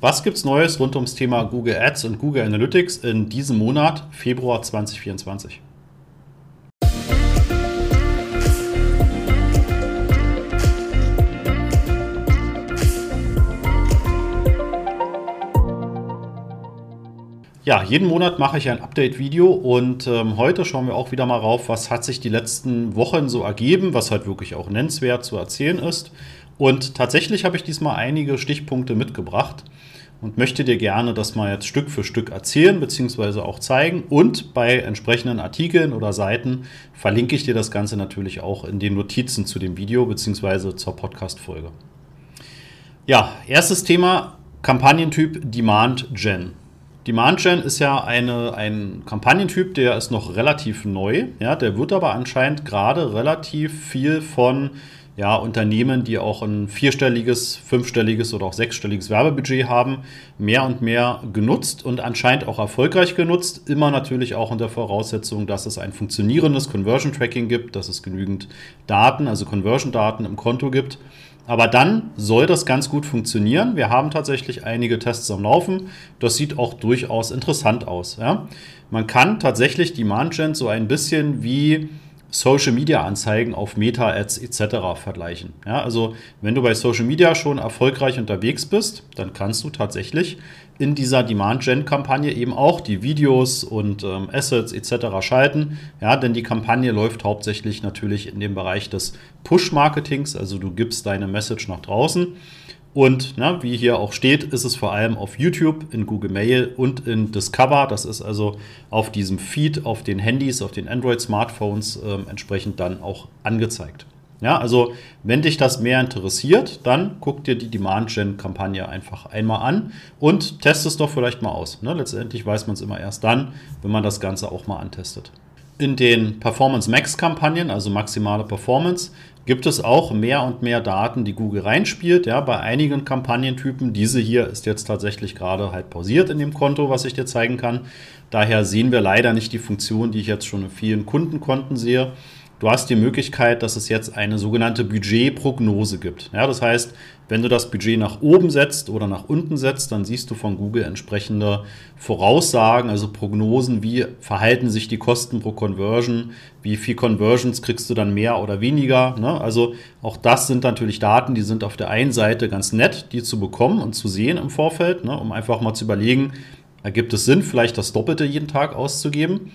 Was gibt's Neues rund ums Thema Google Ads und Google Analytics in diesem Monat, Februar 2024? Ja, jeden Monat mache ich ein Update-Video und ähm, heute schauen wir auch wieder mal rauf, was hat sich die letzten Wochen so ergeben, was halt wirklich auch nennenswert zu erzählen ist. Und tatsächlich habe ich diesmal einige Stichpunkte mitgebracht und möchte dir gerne das mal jetzt Stück für Stück erzählen bzw. auch zeigen. Und bei entsprechenden Artikeln oder Seiten verlinke ich dir das Ganze natürlich auch in den Notizen zu dem Video bzw. zur Podcast-Folge. Ja, erstes Thema: Kampagnentyp Demand Gen. Demand Gen ist ja eine, ein Kampagnentyp, der ist noch relativ neu. Ja, der wird aber anscheinend gerade relativ viel von ja, Unternehmen, die auch ein vierstelliges, fünfstelliges oder auch sechsstelliges Werbebudget haben, mehr und mehr genutzt und anscheinend auch erfolgreich genutzt. Immer natürlich auch unter Voraussetzung, dass es ein funktionierendes Conversion Tracking gibt, dass es genügend Daten, also Conversion Daten im Konto gibt. Aber dann soll das ganz gut funktionieren. Wir haben tatsächlich einige Tests am Laufen. Das sieht auch durchaus interessant aus. Ja? Man kann tatsächlich Demand Gen so ein bisschen wie Social Media Anzeigen auf Meta Ads etc. vergleichen. Ja, also wenn du bei Social Media schon erfolgreich unterwegs bist, dann kannst du tatsächlich in dieser Demand Gen Kampagne eben auch die Videos und ähm, Assets etc. schalten. Ja, denn die Kampagne läuft hauptsächlich natürlich in dem Bereich des Push Marketings, also du gibst deine Message nach draußen und na, wie hier auch steht, ist es vor allem auf YouTube, in Google Mail und in Discover. Das ist also auf diesem Feed, auf den Handys, auf den Android-Smartphones äh, entsprechend dann auch angezeigt. Ja, also wenn dich das mehr interessiert, dann guck dir die Demand-Gen-Kampagne einfach einmal an und test es doch vielleicht mal aus. Ne? Letztendlich weiß man es immer erst dann, wenn man das Ganze auch mal antestet. In den Performance Max-Kampagnen, also maximale Performance, gibt es auch mehr und mehr Daten, die Google reinspielt. Ja, bei einigen Kampagnentypen, diese hier ist jetzt tatsächlich gerade halt pausiert in dem Konto, was ich dir zeigen kann. Daher sehen wir leider nicht die Funktion, die ich jetzt schon in vielen Kundenkonten sehe. Du hast die Möglichkeit, dass es jetzt eine sogenannte Budgetprognose gibt. Ja, das heißt, wenn du das Budget nach oben setzt oder nach unten setzt, dann siehst du von Google entsprechende Voraussagen, also Prognosen, wie verhalten sich die Kosten pro Conversion, wie viel Conversions kriegst du dann mehr oder weniger. Ne? Also auch das sind natürlich Daten, die sind auf der einen Seite ganz nett, die zu bekommen und zu sehen im Vorfeld, ne? um einfach mal zu überlegen, ergibt es Sinn, vielleicht das Doppelte jeden Tag auszugeben.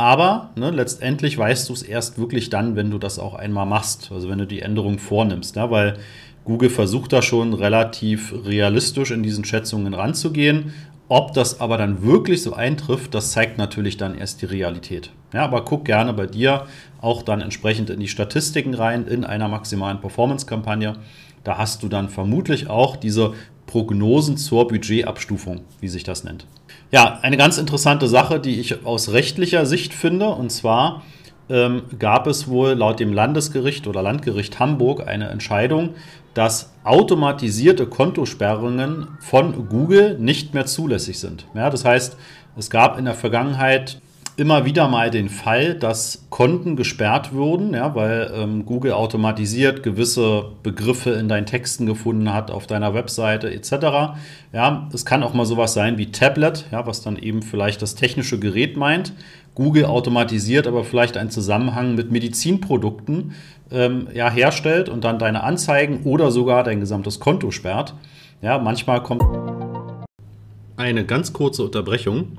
Aber ne, letztendlich weißt du es erst wirklich dann, wenn du das auch einmal machst, also wenn du die Änderung vornimmst. Ja, weil Google versucht da schon relativ realistisch in diesen Schätzungen ranzugehen. Ob das aber dann wirklich so eintrifft, das zeigt natürlich dann erst die Realität. Ja, aber guck gerne bei dir auch dann entsprechend in die Statistiken rein in einer maximalen Performance-Kampagne. Da hast du dann vermutlich auch diese Prognosen zur Budgetabstufung, wie sich das nennt. Ja, eine ganz interessante Sache, die ich aus rechtlicher Sicht finde, und zwar ähm, gab es wohl laut dem Landesgericht oder Landgericht Hamburg eine Entscheidung, dass automatisierte Kontosperrungen von Google nicht mehr zulässig sind. Ja, das heißt, es gab in der Vergangenheit immer wieder mal den Fall, dass Konten gesperrt wurden, ja, weil ähm, Google automatisiert gewisse Begriffe in deinen Texten gefunden hat, auf deiner Webseite etc. Ja, es kann auch mal sowas sein wie Tablet, ja, was dann eben vielleicht das technische Gerät meint. Google automatisiert aber vielleicht einen Zusammenhang mit Medizinprodukten ähm, ja, herstellt und dann deine Anzeigen oder sogar dein gesamtes Konto sperrt. Ja, manchmal kommt eine ganz kurze Unterbrechung.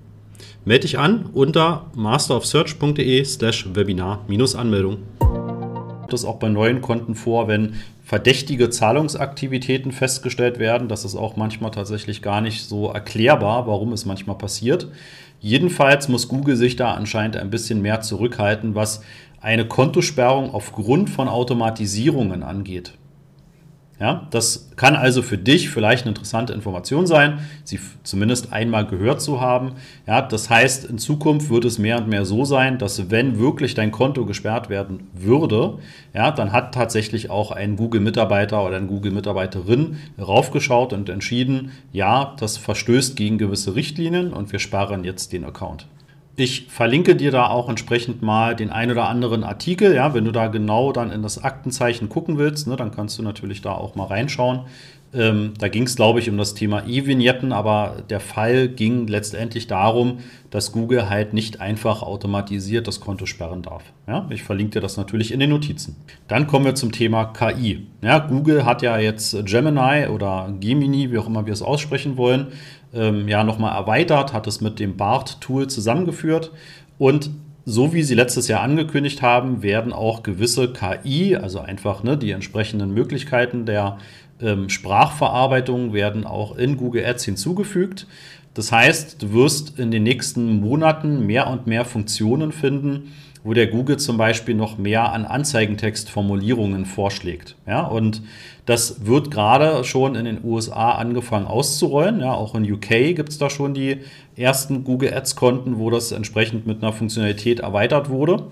Melde dich an unter masterofsearch.de slash Webinar-Anmeldung. Das auch bei neuen Konten vor, wenn verdächtige Zahlungsaktivitäten festgestellt werden. Das ist auch manchmal tatsächlich gar nicht so erklärbar, warum es manchmal passiert. Jedenfalls muss Google sich da anscheinend ein bisschen mehr zurückhalten, was eine Kontosperrung aufgrund von Automatisierungen angeht. Ja, das kann also für dich vielleicht eine interessante Information sein, sie zumindest einmal gehört zu haben. Ja, das heißt, in Zukunft wird es mehr und mehr so sein, dass wenn wirklich dein Konto gesperrt werden würde, ja, dann hat tatsächlich auch ein Google-Mitarbeiter oder eine Google-Mitarbeiterin raufgeschaut und entschieden, ja, das verstößt gegen gewisse Richtlinien und wir sparen jetzt den Account. Ich verlinke dir da auch entsprechend mal den ein oder anderen Artikel. Ja, wenn du da genau dann in das Aktenzeichen gucken willst, ne, dann kannst du natürlich da auch mal reinschauen. Ähm, da ging es, glaube ich, um das Thema E-Vignetten, aber der Fall ging letztendlich darum, dass Google halt nicht einfach automatisiert das Konto sperren darf. Ja, ich verlinke dir das natürlich in den Notizen. Dann kommen wir zum Thema KI. Ja, Google hat ja jetzt Gemini oder Gemini, wie auch immer wir es aussprechen wollen, ähm, ja nochmal erweitert, hat es mit dem BART-Tool zusammengeführt und so wie sie letztes Jahr angekündigt haben, werden auch gewisse KI, also einfach ne, die entsprechenden Möglichkeiten der ähm, Sprachverarbeitung, werden auch in Google Ads hinzugefügt. Das heißt, du wirst in den nächsten Monaten mehr und mehr Funktionen finden, wo der Google zum Beispiel noch mehr an Anzeigentextformulierungen vorschlägt. Ja, und das wird gerade schon in den USA angefangen auszurollen. Ja, auch in UK gibt es da schon die ersten Google Ads-Konten, wo das entsprechend mit einer Funktionalität erweitert wurde.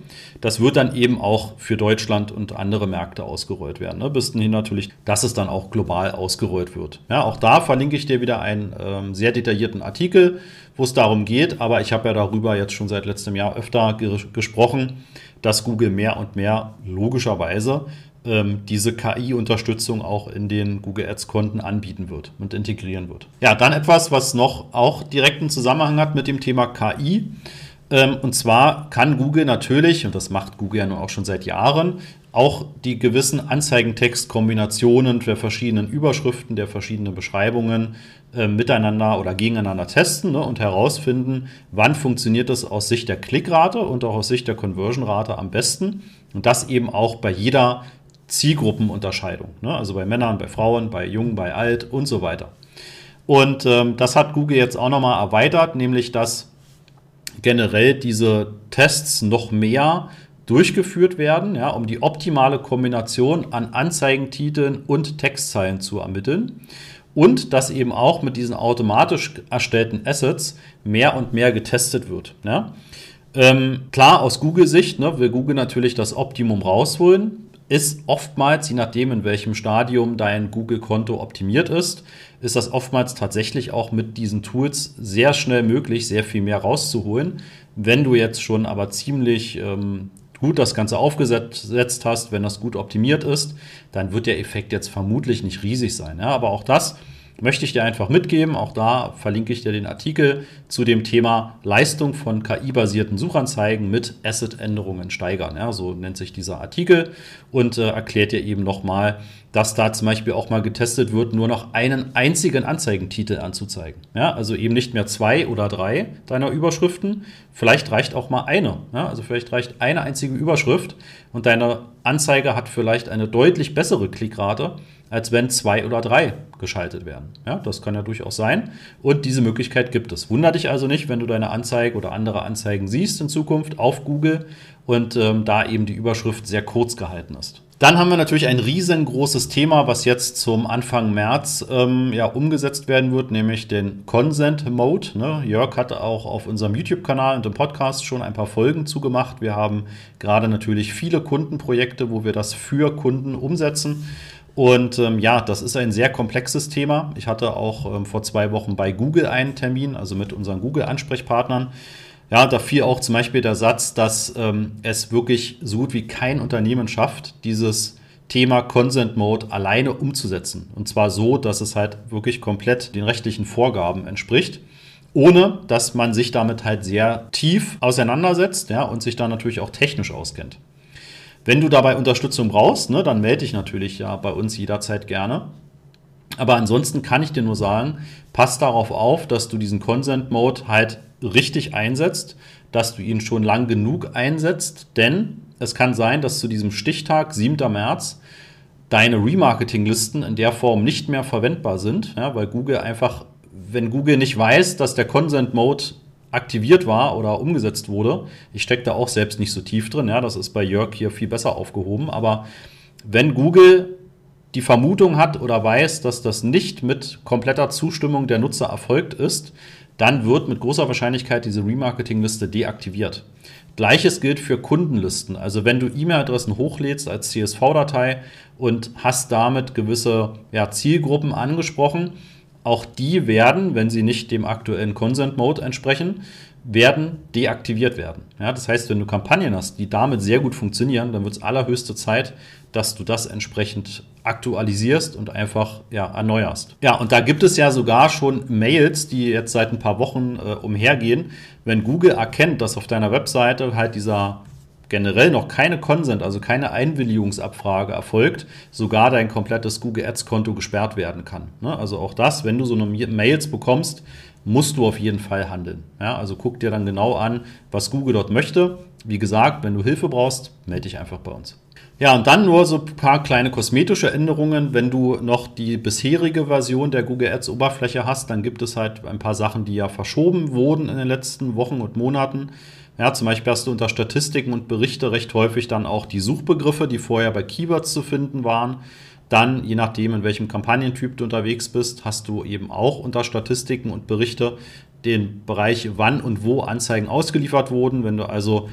Das wird dann eben auch für Deutschland und andere Märkte ausgerollt werden. Ne? Bis dahin natürlich, dass es dann auch global ausgerollt wird. Ja, auch da verlinke ich dir wieder einen ähm, sehr detaillierten Artikel, wo es darum geht. Aber ich habe ja darüber jetzt schon seit letztem Jahr öfter ge gesprochen, dass Google mehr und mehr logischerweise ähm, diese KI-Unterstützung auch in den Google Ads-Konten anbieten wird und integrieren wird. Ja, dann etwas, was noch auch direkten Zusammenhang hat mit dem Thema KI. Ähm, und zwar kann Google natürlich, und das macht Google ja nun auch schon seit Jahren, auch die gewissen Anzeigentextkombinationen der verschiedenen Überschriften, der verschiedenen Beschreibungen äh, miteinander oder gegeneinander testen ne, und herausfinden, wann funktioniert das aus Sicht der Klickrate und auch aus Sicht der Conversion-Rate am besten. Und das eben auch bei jeder Zielgruppenunterscheidung. Ne? Also bei Männern, bei Frauen, bei Jungen, bei Alt und so weiter. Und ähm, das hat Google jetzt auch nochmal erweitert, nämlich dass generell diese Tests noch mehr durchgeführt werden, ja, um die optimale Kombination an Anzeigentiteln und Textzeilen zu ermitteln. Und dass eben auch mit diesen automatisch erstellten Assets mehr und mehr getestet wird. Ja. Ähm, klar, aus Google-Sicht ne, will Google natürlich das Optimum rausholen ist oftmals, je nachdem, in welchem Stadium dein Google-Konto optimiert ist, ist das oftmals tatsächlich auch mit diesen Tools sehr schnell möglich, sehr viel mehr rauszuholen. Wenn du jetzt schon aber ziemlich ähm, gut das Ganze aufgesetzt hast, wenn das gut optimiert ist, dann wird der Effekt jetzt vermutlich nicht riesig sein. Ja, aber auch das möchte ich dir einfach mitgeben. Auch da verlinke ich dir den Artikel zu dem Thema Leistung von KI-basierten Suchanzeigen mit Asset-Änderungen steigern. Ja, so nennt sich dieser Artikel und äh, erklärt dir eben nochmal, dass da zum Beispiel auch mal getestet wird, nur noch einen einzigen Anzeigentitel anzuzeigen. Ja, also eben nicht mehr zwei oder drei deiner Überschriften. Vielleicht reicht auch mal eine. Ja, also vielleicht reicht eine einzige Überschrift und deine Anzeige hat vielleicht eine deutlich bessere Klickrate als wenn zwei oder drei geschaltet werden. Ja, das kann ja durchaus sein. Und diese Möglichkeit gibt es. Wunder dich also nicht, wenn du deine Anzeige oder andere Anzeigen siehst in Zukunft auf Google und ähm, da eben die Überschrift sehr kurz gehalten ist. Dann haben wir natürlich ein riesengroßes Thema, was jetzt zum Anfang März ähm, ja, umgesetzt werden wird, nämlich den Consent Mode. Ne? Jörg hat auch auf unserem YouTube-Kanal und im Podcast schon ein paar Folgen zugemacht. Wir haben gerade natürlich viele Kundenprojekte, wo wir das für Kunden umsetzen. Und ähm, ja, das ist ein sehr komplexes Thema. Ich hatte auch ähm, vor zwei Wochen bei Google einen Termin, also mit unseren Google-Ansprechpartnern. Ja, da fiel auch zum Beispiel der Satz, dass ähm, es wirklich so gut wie kein Unternehmen schafft, dieses Thema Consent Mode alleine umzusetzen. Und zwar so, dass es halt wirklich komplett den rechtlichen Vorgaben entspricht, ohne dass man sich damit halt sehr tief auseinandersetzt ja, und sich da natürlich auch technisch auskennt. Wenn du dabei Unterstützung brauchst, ne, dann melde dich natürlich ja bei uns jederzeit gerne. Aber ansonsten kann ich dir nur sagen, pass darauf auf, dass du diesen Consent Mode halt richtig einsetzt, dass du ihn schon lang genug einsetzt, denn es kann sein, dass zu diesem Stichtag, 7. März, deine Remarketing-Listen in der Form nicht mehr verwendbar sind, ja, weil Google einfach, wenn Google nicht weiß, dass der Consent Mode aktiviert war oder umgesetzt wurde. Ich stecke da auch selbst nicht so tief drin. Ja, das ist bei Jörg hier viel besser aufgehoben. Aber wenn Google die Vermutung hat oder weiß, dass das nicht mit kompletter Zustimmung der Nutzer erfolgt ist, dann wird mit großer Wahrscheinlichkeit diese Remarketing-Liste deaktiviert. Gleiches gilt für Kundenlisten. Also wenn du E-Mail-Adressen hochlädst als CSV-Datei und hast damit gewisse ja, Zielgruppen angesprochen, auch die werden, wenn sie nicht dem aktuellen Consent Mode entsprechen, werden deaktiviert werden. Ja, das heißt, wenn du Kampagnen hast, die damit sehr gut funktionieren, dann wird es allerhöchste Zeit, dass du das entsprechend aktualisierst und einfach ja, erneuerst. Ja, und da gibt es ja sogar schon Mails, die jetzt seit ein paar Wochen äh, umhergehen. Wenn Google erkennt, dass auf deiner Webseite halt dieser generell noch keine Consent, also keine Einwilligungsabfrage erfolgt, sogar dein komplettes Google Ads Konto gesperrt werden kann. Ne? Also auch das, wenn du so eine Mails bekommst, musst du auf jeden Fall handeln. Ja, also guck dir dann genau an, was Google dort möchte. Wie gesagt, wenn du Hilfe brauchst, melde dich einfach bei uns. Ja, und dann nur so ein paar kleine kosmetische Änderungen. Wenn du noch die bisherige Version der Google Ads Oberfläche hast, dann gibt es halt ein paar Sachen, die ja verschoben wurden in den letzten Wochen und Monaten. Ja, zum Beispiel hast du unter Statistiken und Berichte recht häufig dann auch die Suchbegriffe, die vorher bei Keywords zu finden waren. Dann, je nachdem, in welchem Kampagnentyp du unterwegs bist, hast du eben auch unter Statistiken und Berichte den Bereich, wann und wo Anzeigen ausgeliefert wurden. Wenn du also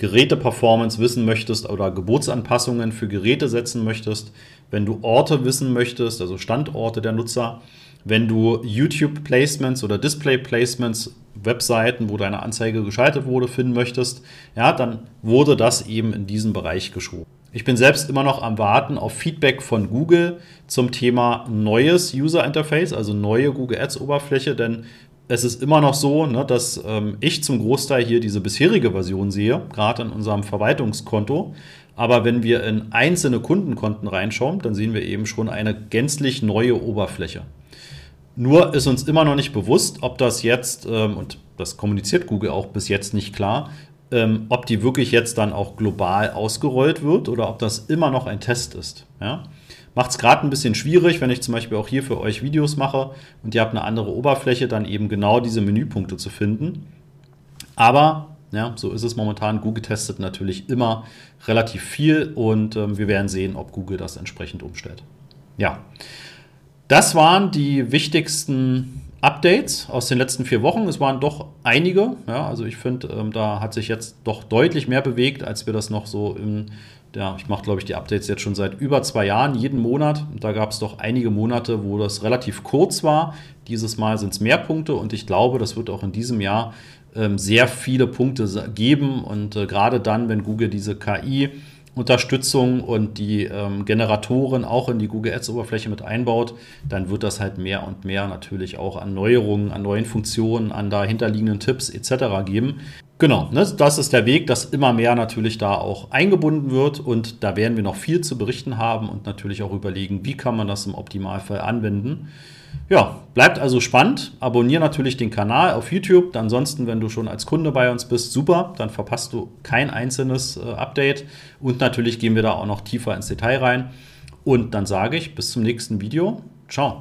Geräteperformance wissen möchtest oder Geburtsanpassungen für Geräte setzen möchtest, wenn du Orte wissen möchtest, also Standorte der Nutzer, wenn du YouTube-Placements oder Display-Placements, Webseiten, wo deine Anzeige geschaltet wurde, finden möchtest, ja, dann wurde das eben in diesen Bereich geschoben. Ich bin selbst immer noch am Warten auf Feedback von Google zum Thema neues User Interface, also neue Google Ads Oberfläche, denn es ist immer noch so, ne, dass ähm, ich zum Großteil hier diese bisherige Version sehe, gerade in unserem Verwaltungskonto. Aber wenn wir in einzelne Kundenkonten reinschauen, dann sehen wir eben schon eine gänzlich neue Oberfläche. Nur ist uns immer noch nicht bewusst, ob das jetzt, ähm, und das kommuniziert Google auch bis jetzt nicht klar, ähm, ob die wirklich jetzt dann auch global ausgerollt wird oder ob das immer noch ein Test ist. Ja? Macht es gerade ein bisschen schwierig, wenn ich zum Beispiel auch hier für euch Videos mache und ihr habt eine andere Oberfläche, dann eben genau diese Menüpunkte zu finden. Aber ja, so ist es momentan. Google testet natürlich immer relativ viel und ähm, wir werden sehen, ob Google das entsprechend umstellt. Ja, das waren die wichtigsten Updates aus den letzten vier Wochen. Es waren doch einige. Ja, also ich finde, ähm, da hat sich jetzt doch deutlich mehr bewegt, als wir das noch so im, ja, ich mache, glaube ich, die Updates jetzt schon seit über zwei Jahren, jeden Monat. Da gab es doch einige Monate, wo das relativ kurz war. Dieses Mal sind es mehr Punkte und ich glaube, das wird auch in diesem Jahr ähm, sehr viele Punkte geben. Und äh, gerade dann, wenn Google diese KI Unterstützung und die ähm, Generatoren auch in die Google Ads Oberfläche mit einbaut, dann wird das halt mehr und mehr natürlich auch an Neuerungen, an neuen Funktionen, an dahinterliegenden Tipps etc. geben. Genau, ne, das ist der Weg, dass immer mehr natürlich da auch eingebunden wird und da werden wir noch viel zu berichten haben und natürlich auch überlegen, wie kann man das im Optimalfall anwenden. Ja, bleibt also spannend. Abonniere natürlich den Kanal auf YouTube. Ansonsten, wenn du schon als Kunde bei uns bist, super, dann verpasst du kein einzelnes äh, Update. Und natürlich gehen wir da auch noch tiefer ins Detail rein. Und dann sage ich bis zum nächsten Video. Ciao.